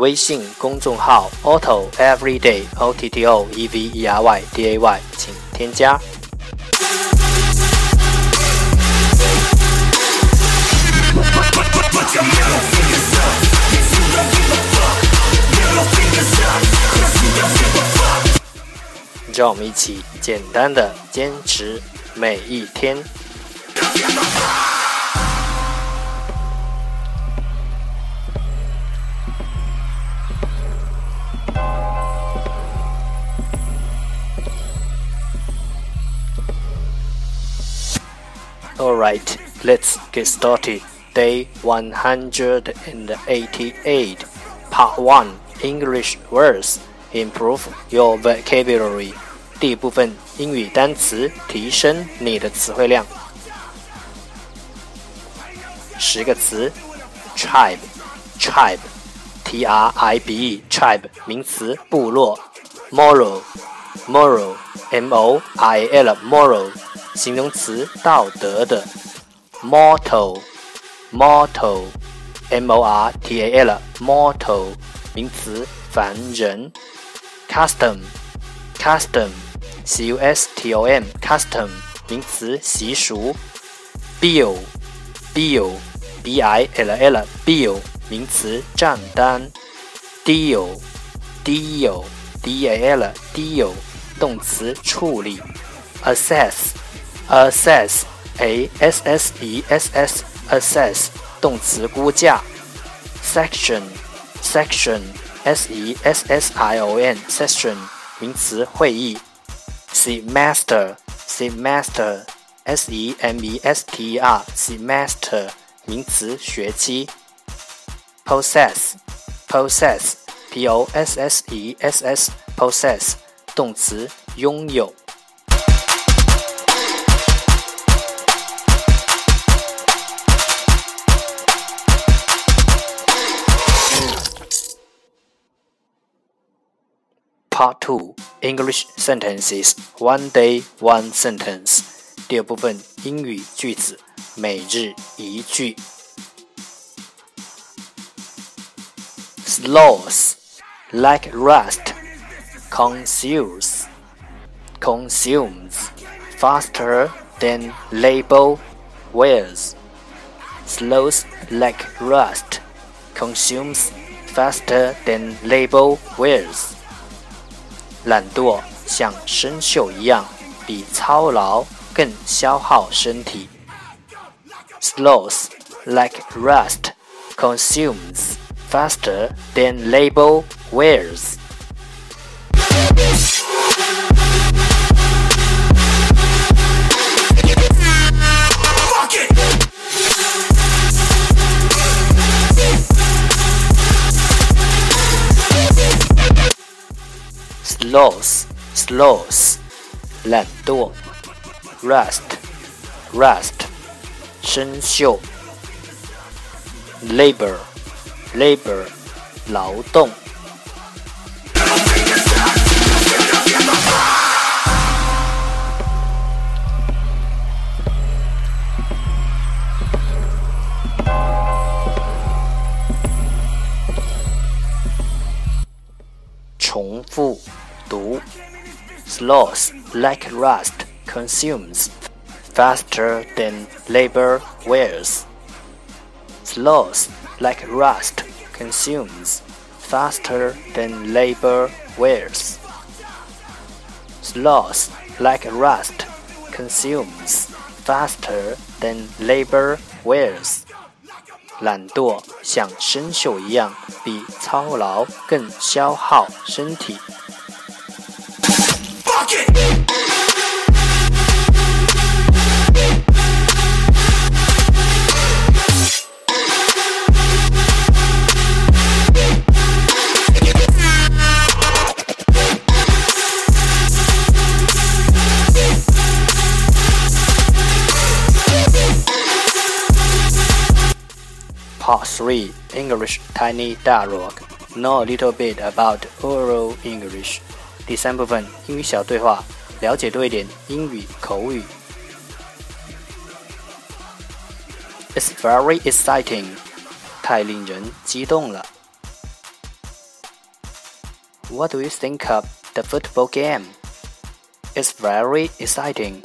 微信公众号 Otto Everyday O T T O E V E R Y D A Y，请添加。让我们一起简单的坚持每一天。Alright, let's get started. Day 188, Part 1 English words. Improve your vocabulary. 第一部分英语单词，提升你的词汇量。十个词：tribe，tribe，t r i b e，tribe，名词，部落；moral，moral，m o r a l，moral。 形容词，道德的。mortal，mortal，m o r t a l，mortal，名词，凡人。custom，custom，c u s t o m，custom，名词，习俗。bill，bill，b i l l，bill，名词，账单。deal，deal，d a l，deal，动词，处理。assess。Assess a s s e s s assess 动词估价，section section s e s s i o n section 名词会议，semester semester s e m e s t e r semester 名词学期，possess possess p o s s e s s possess 动词拥有。Part Two English Sentences One Day One Sentence 第二部分英语句子每日一句。Slows like rust consumes consumes faster than label wears. Slows like rust consumes faster than label wears. 懒惰像生锈一样，比操劳更消耗身体。Slows like rust consumes faster than label wears. sloth sloth 懒惰，rust rust 生锈，labor labor 劳动。 ，sloth like rust consumes faster than labor wears. Sloth like rust consumes faster than labor wears. Sloth like rust consumes faster than labor wears. 懒惰像生锈一样，比操劳更消耗身体。 Part 3 English Tiny Dialogue Know a little bit about oral English 第三部分英语小对话，了解多一点英语口语。It's very exciting，太令人激动了。What do you think of the football game? It's very exciting.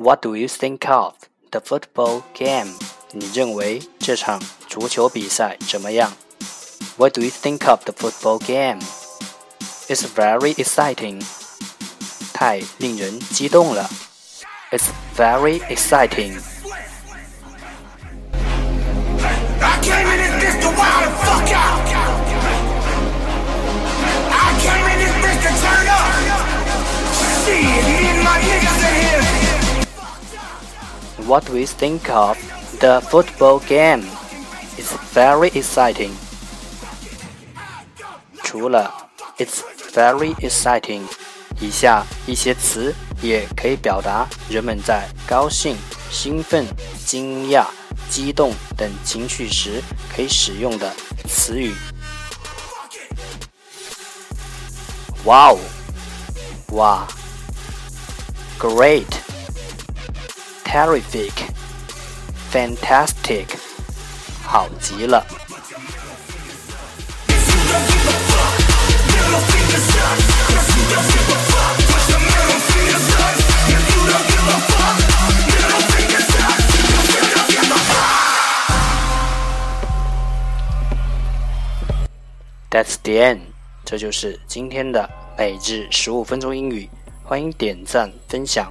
What do you think of the football game? 你认为这场足球比赛怎么样？What do you think of the football game? It's very exciting. 太令人激动了。It's very exciting. What do you think of the football game? It's very exciting. 除了 "It's very exciting"，以下一些词也可以表达人们在高兴、兴奋、惊讶、激动等情绪时可以使用的词语。Wow! 哇！Great! terrific, fantastic，好极了。That's the end，这就是今天的每日十五分钟英语。欢迎点赞分享。